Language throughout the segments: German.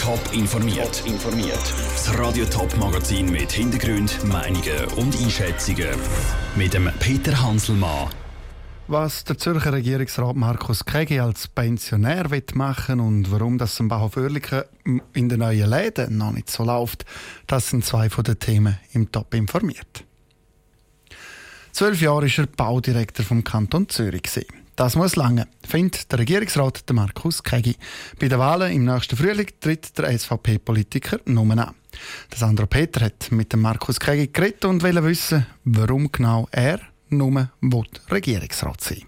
Top informiert. informiert. Das Radio Top Magazin mit Hintergrund, Meinungen und Einschätzungen mit dem Peter Hanselmann. Was der Zürcher Regierungsrat Markus Kegi als Pensionär machen und warum das im Bauhof Oerlikon in den neuen Läden noch nicht so läuft, das sind zwei von den Themen im Top informiert. Zwölf Jahre war er Baudirektor vom Kanton Zürich. Das muss lange, findet der Regierungsrat Markus Kegi. Bei den Wahlen im nächsten Frühling tritt der SVP-Politiker Nummer an. Sandro Peter hat mit dem Markus Kegi geredet und will wissen, warum genau er nur Regierungsrat sein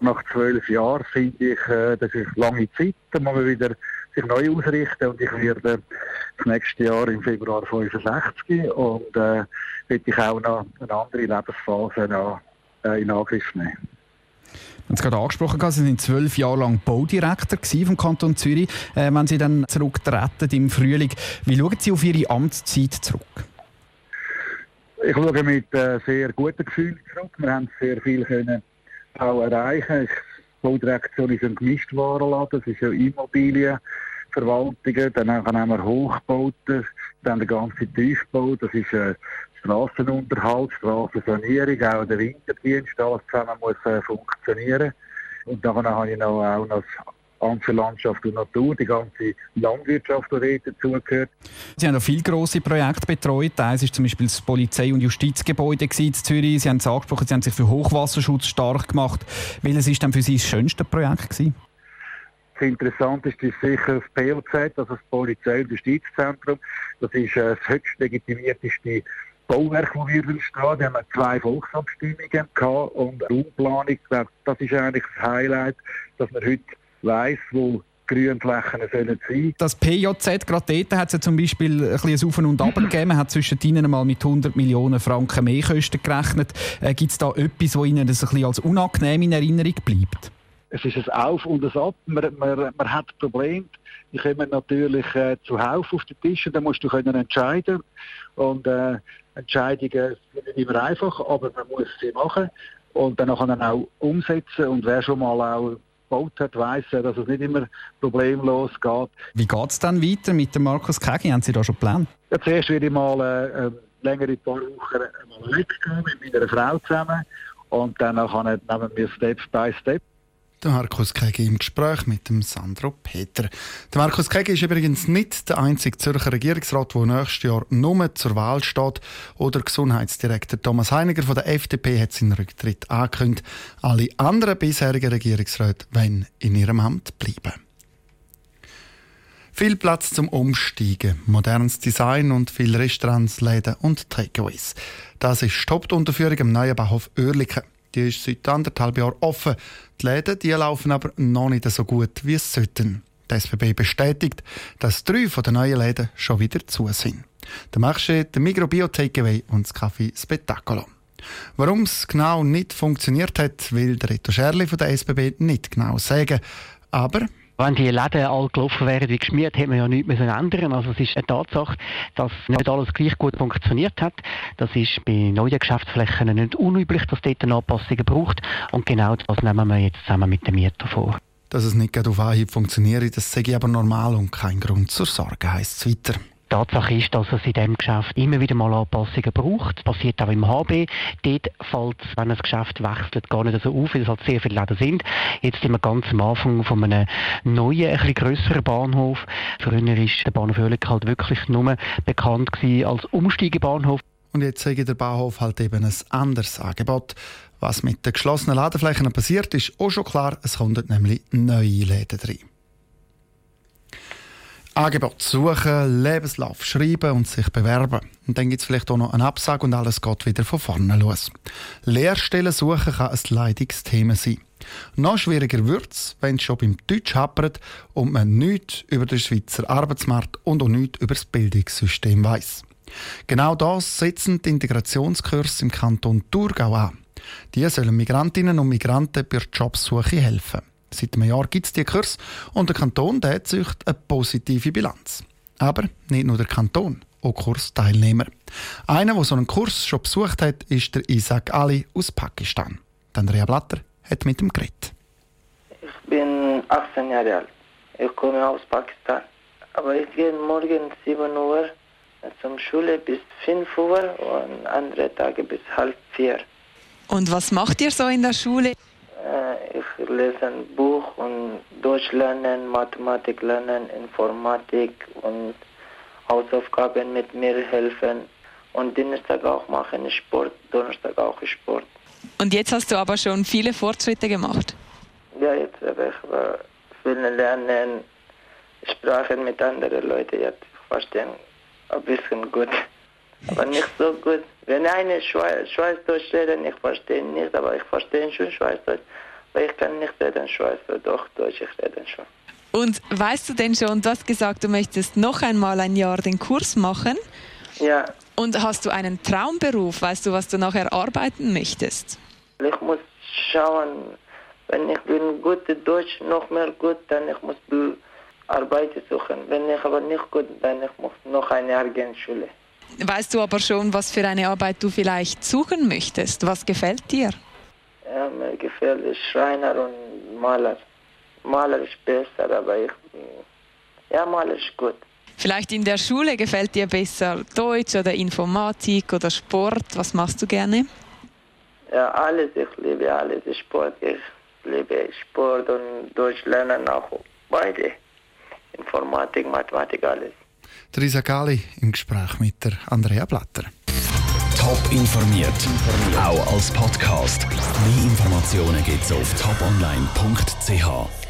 Nach zwölf Jahren finde ich, äh, das ist lange Zeit, da muss man wieder sich neu ausrichten und ich werde das nächste Jahr im Februar 65 und äh, will ich auch noch eine andere Lebensphase noch, äh, in Angriff nehmen. Sie haben es gerade angesprochen, Sie waren zwölf Jahre lang Baudirektor vom Kanton Zürich. Äh, wenn Sie dann zurücktreten im Frühling, wie schauen Sie auf Ihre Amtszeit zurück? Ich schaue mit äh, sehr guten Gefühlen zurück. Wir haben sehr viel können auch erreichen. Die Baudirektion ist ein Gemischtwarenladen, es ist ja Immobilienverwaltungen, dann haben wir Hochbauten, dann der ganze Tiefbau, das ist äh, Strassenunterhalt, Strassensanierung, auch der Winterdienst, alles zusammen muss äh, funktionieren. Und dann habe ich noch, auch noch ganze Landschaft und Natur, die ganze Landwirtschaft, die dazugehört. Sie haben noch viele grosse Projekte betreut. Eines war zum Beispiel das Polizei- und Justizgebäude in Zürich. Sie haben es angesprochen, Sie haben sich für Hochwasserschutz stark gemacht. Welches war dann für Sie das schönste Projekt? Gewesen? Das Interessanteste ist sicher das POZ, also das Polizei- und Justizzentrum. Das ist äh, das höchst legitimierteste Bauwerk, das wir entstehen. Wir haben zwei Volksabstimmungen gehabt und Raumplanung. Das ist eigentlich das Highlight, dass wir heute weiss, wo Grünflächen sollen sein. Das PJZ, gerade dort hat es ja zum Beispiel ein bisschen Auf und Ab gegeben. Man hat zwischen ihnen mal mit 100 Millionen Franken Mehrkosten gerechnet. Äh, Gibt es da etwas, das Ihnen das ein bisschen als unangenehm in Erinnerung bleibt? Es ist ein Auf und ein Ab. Man, man, man hat Probleme. Die kommen natürlich äh, zuhauf auf den Tisch und dann musst du können entscheiden. Und äh, Entscheidungen sind nicht immer einfach, aber man muss sie machen und dann auch umsetzen. Und wer schon mal auch gebaut hat, weiss, dass es nicht immer problemlos geht. Wie geht es dann weiter mit dem Markus Kegi? Haben Sie da schon Pläne? Ja, zuerst werde ich mal äh, längere paar Wochen mal weggehen mit meiner Frau zusammen und dann nehmen wir Step by Step. Der Markus Kegi im Gespräch mit dem Sandro Peter. Der Markus Kegi ist übrigens nicht der einzige Zürcher Regierungsrat, der nächstes Jahr nur zur Wahl steht. Oder Gesundheitsdirektor Thomas Heiniger von der FDP hat seinen Rücktritt angekündigt. Alle anderen bisherigen Regierungsräte wollen in ihrem Amt bleiben. Viel Platz zum Umsteigen, modernes Design und viele Restaurants, Läden und Takeaways. Das ist die Hauptunterführung im neuen Bahnhof Oerlikon. Die ist seit anderthalb Jahren offen. Die Läden die laufen aber noch nicht so gut, wie es sollten. Die SBB bestätigt, dass drei von den neuen Läden schon wieder zu sind. Der Marché, der Mikrobio Takeaway und das Café Spettacolo. Warum es genau nicht funktioniert hat, will der Reto Scherli von der SBB nicht genau sagen. Aber wenn die Läden all gelaufen wären wie geschmiert, hätte man ja nichts mehr ändern Also es ist eine Tatsache, dass nicht alles gleich gut funktioniert hat. Das ist bei neuen Geschäftsflächen nicht unüblich, dass dort Anpassungen braucht. Und genau das nehmen wir jetzt zusammen mit dem Mieter vor. Dass es nicht auf Anhieb funktioniert, das sage ich aber normal und kein Grund zur Sorge, heisst es weiter. Tatsache ist, dass es in diesem Geschäft immer wieder mal Anpassungen braucht. Das passiert auch im HB. Dort fällt es, wenn ein Geschäft wechselt, gar nicht so auf, weil es halt sehr viele Läden sind. Jetzt sind wir ganz am Anfang von einem neuen, ein bisschen grösseren Bahnhof. Früher ist der Bahnhof Oerlikon halt wirklich nur bekannt gewesen als Umsteigebahnhof. Und jetzt zeige der Bahnhof halt eben ein anderes Angebot. Was mit den geschlossenen Ladeflächen passiert, ist auch schon klar. Es kommen nämlich neue Läden rein. Angebot suchen, Lebenslauf schreiben und sich bewerben. Und dann gibt es vielleicht auch noch eine Absage und alles geht wieder von vorne los. Lehrstellen suchen kann ein Leidungsthema sein. Noch schwieriger wird es, wenn es schon beim Deutsch happert und man nichts über den Schweizer Arbeitsmarkt und auch nichts über das Bildungssystem weiß. Genau das setzen die Integrationskurse im Kanton Thurgau an. Die sollen Migrantinnen und Migranten bei der Jobsuche helfen. Seit einem Jahr gibt es diese Kurs und der Kanton der zücht eine positive Bilanz. Aber nicht nur der Kanton, auch Kursteilnehmer. Einer, der so einen Kurs schon besucht hat, ist der Isaac Ali aus Pakistan. Andrea Blatter hat mit ihm geredet. Ich bin 18 Jahre alt. Ich komme aus Pakistan. Aber ich gehe morgen 7 Uhr zum Schule bis 5 Uhr und andere Tage bis halb vier. Und was macht ihr so in der Schule? Äh, ich lese ein Buch und Deutsch lernen, Mathematik lernen, Informatik und Hausaufgaben mit mir helfen. Und Dienstag auch machen Sport, Donnerstag auch Sport. Und jetzt hast du aber schon viele Fortschritte gemacht. Ja, jetzt habe ich viel lernen, Sprachen mit anderen Leuten jetzt verstehen ein bisschen gut, aber nicht so gut. Wenn eine Schweizdeutsch reden, ich verstehe nicht, aber ich verstehe schon Schweizdeutsch, aber ich kann nicht reden Schweizdeutsch, doch Deutsch, ich rede schon. Und weißt du denn schon, du hast gesagt, du möchtest noch einmal ein Jahr den Kurs machen? Ja. Und hast du einen Traumberuf? Weißt du, was du nachher arbeiten möchtest? Ich muss schauen, wenn ich bin gut Deutsch noch mehr gut, dann ich muss Arbeit suchen. Wenn ich aber nicht gut, dann ich muss noch ein Jahr gehen Schule. Weißt du aber schon, was für eine Arbeit du vielleicht suchen möchtest? Was gefällt dir? Ja, mir gefällt Schreiner und Maler. Maler ist besser, aber ich, ja, Maler ist gut. Vielleicht in der Schule gefällt dir besser Deutsch oder Informatik oder Sport. Was machst du gerne? Ja, alles. Ich liebe alles. Sport. Ich liebe Sport und Deutsch lernen auch beide. Informatik, Mathematik, alles. Teresa Gali im Gespräch mit der Andrea Blatter. Top informiert, auch als Podcast. Mehr Informationen gibt es auf toponline.ch.